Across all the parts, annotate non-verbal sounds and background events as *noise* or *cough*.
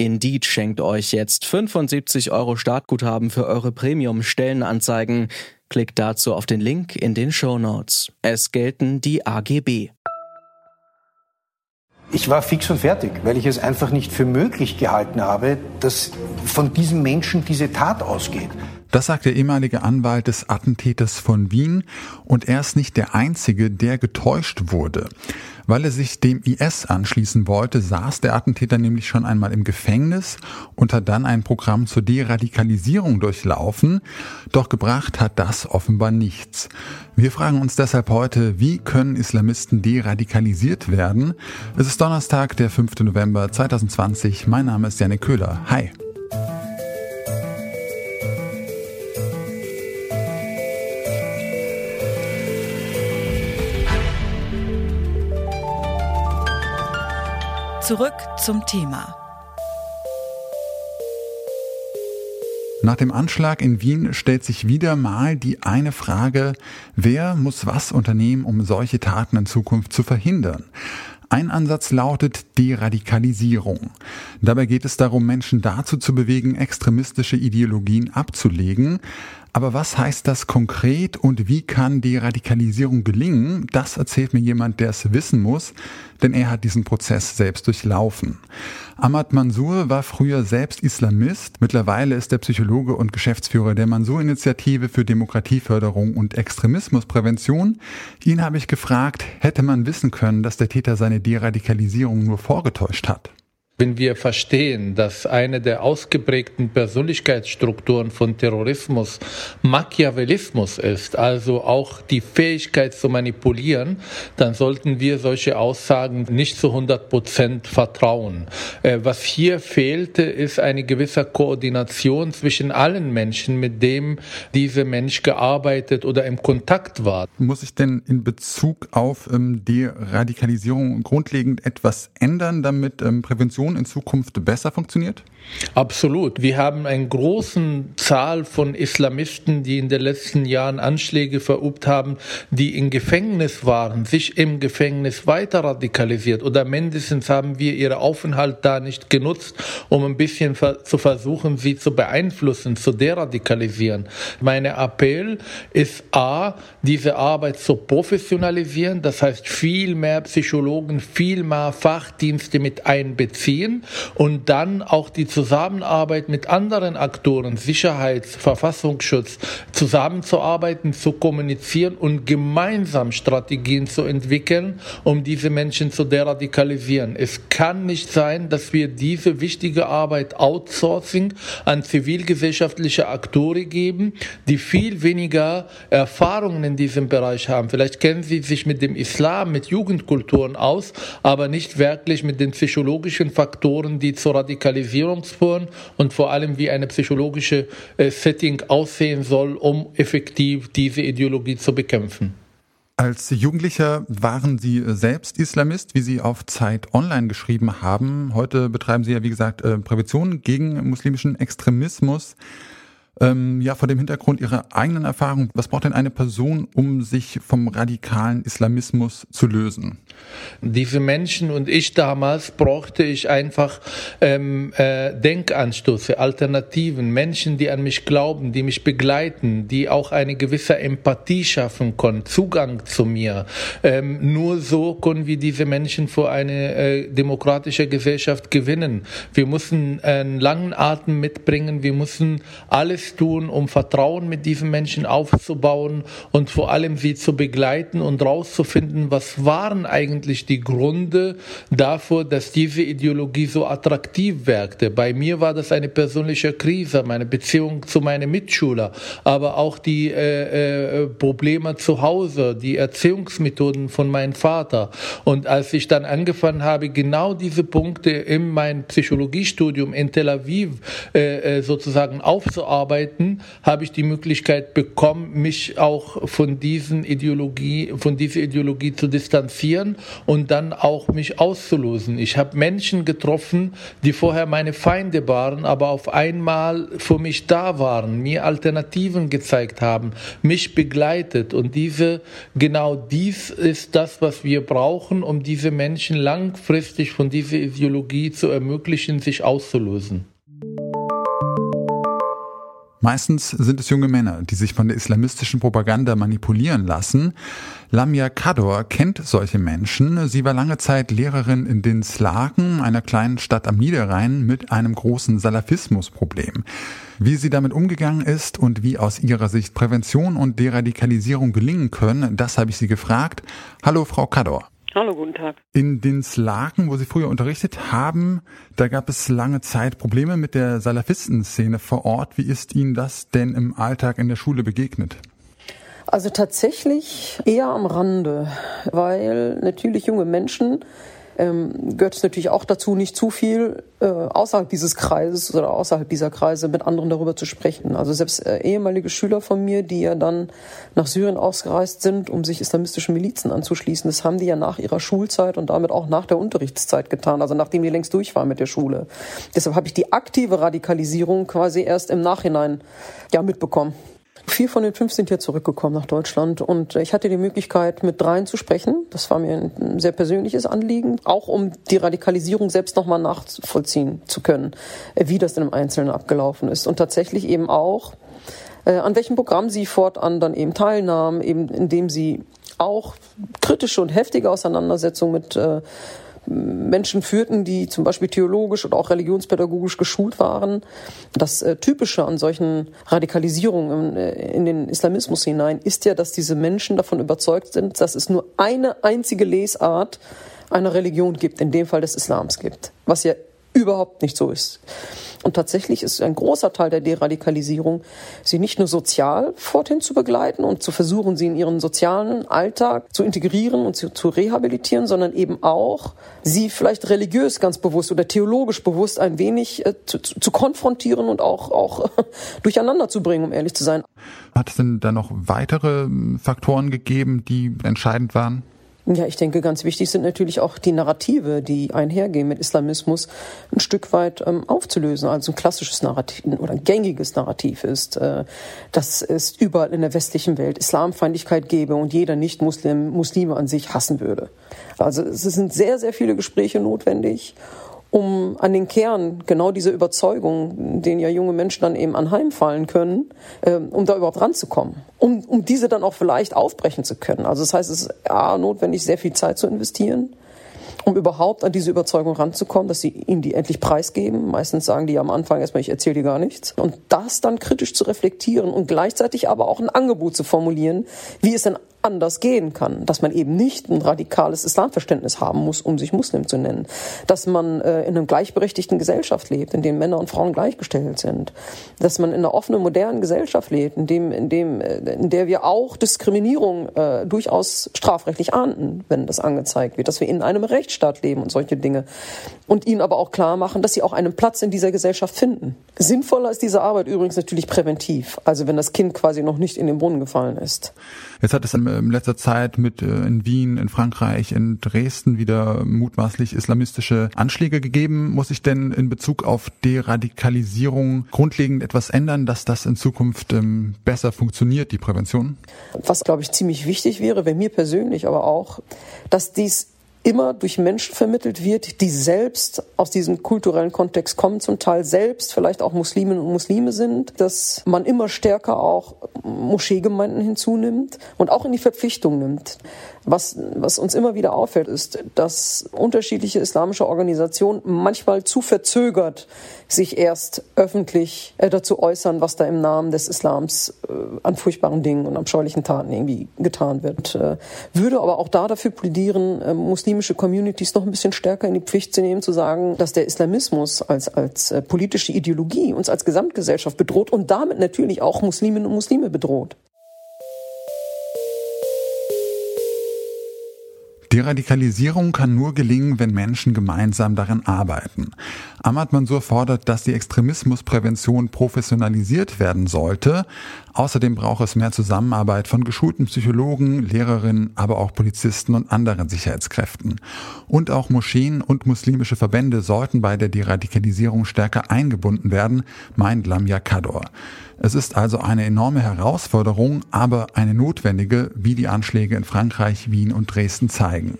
Indeed schenkt euch jetzt 75 Euro Startguthaben für eure Premium-Stellenanzeigen. Klickt dazu auf den Link in den Show Notes. Es gelten die AGB. Ich war fix und fertig, weil ich es einfach nicht für möglich gehalten habe, dass von diesem Menschen diese Tat ausgeht. Das sagt der ehemalige Anwalt des Attentäters von Wien und er ist nicht der Einzige, der getäuscht wurde. Weil er sich dem IS anschließen wollte, saß der Attentäter nämlich schon einmal im Gefängnis und hat dann ein Programm zur Deradikalisierung durchlaufen. Doch gebracht hat das offenbar nichts. Wir fragen uns deshalb heute, wie können Islamisten deradikalisiert werden? Es ist Donnerstag, der 5. November 2020. Mein Name ist Janik Köhler. Hi. Zurück zum Thema. Nach dem Anschlag in Wien stellt sich wieder mal die eine Frage, wer muss was unternehmen, um solche Taten in Zukunft zu verhindern? Ein Ansatz lautet Deradikalisierung. Dabei geht es darum, Menschen dazu zu bewegen, extremistische Ideologien abzulegen. Aber was heißt das konkret und wie kann Deradikalisierung gelingen? Das erzählt mir jemand, der es wissen muss, denn er hat diesen Prozess selbst durchlaufen. Ahmad Mansour war früher selbst Islamist. Mittlerweile ist er Psychologe und Geschäftsführer der Mansour-Initiative für Demokratieförderung und Extremismusprävention. Ihn habe ich gefragt, hätte man wissen können, dass der Täter seine Deradikalisierung nur vorgetäuscht hat? Wenn wir verstehen, dass eine der ausgeprägten Persönlichkeitsstrukturen von Terrorismus Machiavellismus ist, also auch die Fähigkeit zu manipulieren, dann sollten wir solche Aussagen nicht zu 100 Prozent vertrauen. Äh, was hier fehlte, ist eine gewisse Koordination zwischen allen Menschen, mit dem dieser Mensch gearbeitet oder im Kontakt war. Muss ich denn in Bezug auf ähm, die Radikalisierung grundlegend etwas ändern, damit ähm, Prävention Kommunikation in Zukunft besser funktioniert? Absolut. Wir haben eine große Zahl von Islamisten, die in den letzten Jahren Anschläge verübt haben, die im Gefängnis waren, sich im Gefängnis weiter radikalisiert oder mindestens haben wir ihren Aufenthalt da nicht genutzt, um ein bisschen zu versuchen, sie zu beeinflussen, zu deradikalisieren. Mein Appell ist A, diese Arbeit zu professionalisieren, das heißt viel mehr Psychologen, viel mehr Fachdienste mit einbeziehen ziehen und dann auch die Zusammenarbeit mit anderen Aktoren, Sicherheits-, Verfassungsschutz, zusammenzuarbeiten, zu kommunizieren und gemeinsam Strategien zu entwickeln, um diese Menschen zu deradikalisieren. Es kann nicht sein, dass wir diese wichtige Arbeit Outsourcing an zivilgesellschaftliche Akteure geben, die viel weniger Erfahrungen in diesem Bereich haben. Vielleicht kennen sie sich mit dem Islam, mit Jugendkulturen aus, aber nicht wirklich mit den psychologischen Faktoren Faktoren, die zur Radikalisierung führen und vor allem wie eine psychologische äh, Setting aussehen soll, um effektiv diese Ideologie zu bekämpfen. Als Jugendlicher waren Sie selbst Islamist, wie Sie auf Zeit Online geschrieben haben. Heute betreiben Sie ja, wie gesagt, äh, Prävention gegen muslimischen Extremismus. Ähm, ja, vor dem Hintergrund Ihrer eigenen Erfahrung, was braucht denn eine Person, um sich vom radikalen Islamismus zu lösen? Diese Menschen und ich damals brauchte ich einfach ähm, äh, Denkanstöße, Alternativen, Menschen, die an mich glauben, die mich begleiten, die auch eine gewisse Empathie schaffen können, Zugang zu mir. Ähm, nur so können wir diese Menschen für eine äh, demokratische Gesellschaft gewinnen. Wir müssen einen langen Atem mitbringen, wir müssen alles tun, um Vertrauen mit diesen Menschen aufzubauen und vor allem sie zu begleiten und rauszufinden, was waren eigentlich die Gründe dafür, dass diese Ideologie so attraktiv wirkte. Bei mir war das eine persönliche Krise, meine Beziehung zu meinen Mitschülern, aber auch die äh, äh, Probleme zu Hause, die Erziehungsmethoden von meinem Vater. Und als ich dann angefangen habe, genau diese Punkte in meinem Psychologiestudium in Tel Aviv äh, äh sozusagen aufzuarbeiten, arbeiten, habe ich die Möglichkeit bekommen, mich auch von diesen Ideologie, von dieser Ideologie zu distanzieren und dann auch mich auszulosen. Ich habe Menschen getroffen, die vorher meine Feinde waren, aber auf einmal für mich da waren, mir Alternativen gezeigt haben, mich begleitet und diese genau dies ist das, was wir brauchen, um diese Menschen langfristig von dieser Ideologie zu ermöglichen, sich auszulösen. Meistens sind es junge Männer, die sich von der islamistischen Propaganda manipulieren lassen. Lamia Kador kennt solche Menschen. Sie war lange Zeit Lehrerin in Dinslaken, einer kleinen Stadt am Niederrhein, mit einem großen Salafismusproblem. Wie sie damit umgegangen ist und wie aus ihrer Sicht Prävention und Deradikalisierung gelingen können, das habe ich sie gefragt. Hallo, Frau Kador. Hallo, guten Tag. In Dinslaken, wo Sie früher unterrichtet haben, da gab es lange Zeit Probleme mit der Salafistenszene vor Ort. Wie ist Ihnen das denn im Alltag in der Schule begegnet? Also tatsächlich eher am Rande, weil natürlich junge Menschen ähm, gehört es natürlich auch dazu, nicht zu viel äh, außerhalb dieses Kreises oder außerhalb dieser Kreise mit anderen darüber zu sprechen. Also selbst äh, ehemalige Schüler von mir, die ja dann nach Syrien ausgereist sind, um sich islamistischen Milizen anzuschließen, das haben die ja nach ihrer Schulzeit und damit auch nach der Unterrichtszeit getan, also nachdem die längst durch waren mit der Schule. Deshalb habe ich die aktive Radikalisierung quasi erst im Nachhinein ja mitbekommen. Vier von den fünf sind hier zurückgekommen nach Deutschland und ich hatte die Möglichkeit, mit dreien zu sprechen. Das war mir ein sehr persönliches Anliegen, auch um die Radikalisierung selbst nochmal nachvollziehen zu können, wie das denn im Einzelnen abgelaufen ist. Und tatsächlich eben auch, äh, an welchem Programm sie fortan dann eben teilnahmen, eben indem sie auch kritische und heftige Auseinandersetzungen mit äh, Menschen führten, die zum Beispiel theologisch oder auch religionspädagogisch geschult waren. Das äh, Typische an solchen Radikalisierungen in, äh, in den Islamismus hinein ist ja, dass diese Menschen davon überzeugt sind, dass es nur eine einzige Lesart einer Religion gibt, in dem Fall des Islams gibt, was ja überhaupt nicht so ist. Und tatsächlich ist ein großer Teil der Deradikalisierung, sie nicht nur sozial forthin zu begleiten und zu versuchen, sie in ihren sozialen Alltag zu integrieren und zu, zu rehabilitieren, sondern eben auch, sie vielleicht religiös ganz bewusst oder theologisch bewusst ein wenig äh, zu, zu konfrontieren und auch, auch *laughs* durcheinander zu bringen, um ehrlich zu sein. Hat es denn da noch weitere Faktoren gegeben, die entscheidend waren? Ja, ich denke, ganz wichtig sind natürlich auch die Narrative, die einhergehen mit Islamismus, ein Stück weit ähm, aufzulösen. Also ein klassisches Narrativ oder ein gängiges Narrativ ist, äh, dass es überall in der westlichen Welt Islamfeindlichkeit gäbe und jeder Nicht-Muslim Muslime an sich hassen würde. Also es sind sehr, sehr viele Gespräche notwendig um an den Kern genau dieser Überzeugung, den ja junge Menschen dann eben anheimfallen können, äh, um da überhaupt ranzukommen, um, um diese dann auch vielleicht aufbrechen zu können. Also das heißt, es ist A, notwendig, sehr viel Zeit zu investieren, um überhaupt an diese Überzeugung ranzukommen, dass sie ihnen die endlich preisgeben. Meistens sagen die am Anfang erstmal, ich erzähle dir gar nichts. Und das dann kritisch zu reflektieren und gleichzeitig aber auch ein Angebot zu formulieren, wie es denn anders gehen kann, dass man eben nicht ein radikales Islamverständnis haben muss, um sich Muslim zu nennen, dass man äh, in einer gleichberechtigten Gesellschaft lebt, in dem Männer und Frauen gleichgestellt sind, dass man in einer offenen, modernen Gesellschaft lebt, in dem, in dem, äh, in der wir auch Diskriminierung äh, durchaus strafrechtlich ahnden, wenn das angezeigt wird, dass wir in einem Rechtsstaat leben und solche Dinge. Und ihnen aber auch klar machen, dass sie auch einen Platz in dieser Gesellschaft finden. Sinnvoller ist diese Arbeit übrigens natürlich präventiv, also wenn das Kind quasi noch nicht in den Brunnen gefallen ist. Jetzt hat es in letzter Zeit mit äh, in Wien, in Frankreich, in Dresden wieder mutmaßlich islamistische Anschläge gegeben. Muss sich denn in Bezug auf Deradikalisierung grundlegend etwas ändern, dass das in Zukunft ähm, besser funktioniert, die Prävention? Was, glaube ich, ziemlich wichtig wäre, wenn mir persönlich aber auch, dass dies immer durch Menschen vermittelt wird, die selbst aus diesem kulturellen Kontext kommen, zum Teil selbst vielleicht auch Musliminnen und Muslime sind, dass man immer stärker auch Moscheegemeinden hinzunimmt und auch in die Verpflichtung nimmt. Was, was uns immer wieder auffällt, ist, dass unterschiedliche islamische Organisationen manchmal zu verzögert sich erst öffentlich äh, dazu äußern, was da im Namen des Islams äh, an furchtbaren Dingen und abscheulichen Taten irgendwie getan wird. Äh, würde aber auch da dafür plädieren, äh, muslimische Communities noch ein bisschen stärker in die Pflicht zu nehmen, zu sagen, dass der Islamismus als, als äh, politische Ideologie uns als Gesamtgesellschaft bedroht und damit natürlich auch Musliminnen und Muslime bedroht. Deradikalisierung kann nur gelingen, wenn Menschen gemeinsam daran arbeiten. Ahmad Mansour fordert, dass die Extremismusprävention professionalisiert werden sollte. Außerdem braucht es mehr Zusammenarbeit von geschulten Psychologen, Lehrerinnen, aber auch Polizisten und anderen Sicherheitskräften. Und auch Moscheen und muslimische Verbände sollten bei der Deradikalisierung stärker eingebunden werden, meint Lamia Kador. Es ist also eine enorme Herausforderung, aber eine notwendige, wie die Anschläge in Frankreich, Wien und Dresden zeigen.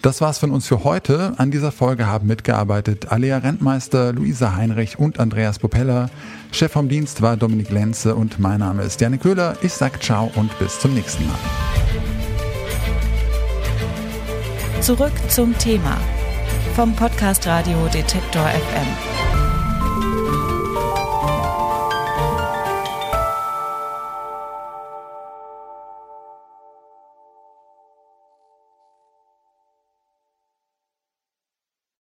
Das war's von uns für heute. An dieser Folge haben mitgearbeitet Alea Rentmeister, Luisa Heinrich und Andreas Popella. Chef vom Dienst war Dominik Lenze und mein Name ist Janik Köhler. Ich sag ciao und bis zum nächsten Mal. Zurück zum Thema vom Podcast Radio Detektor FM.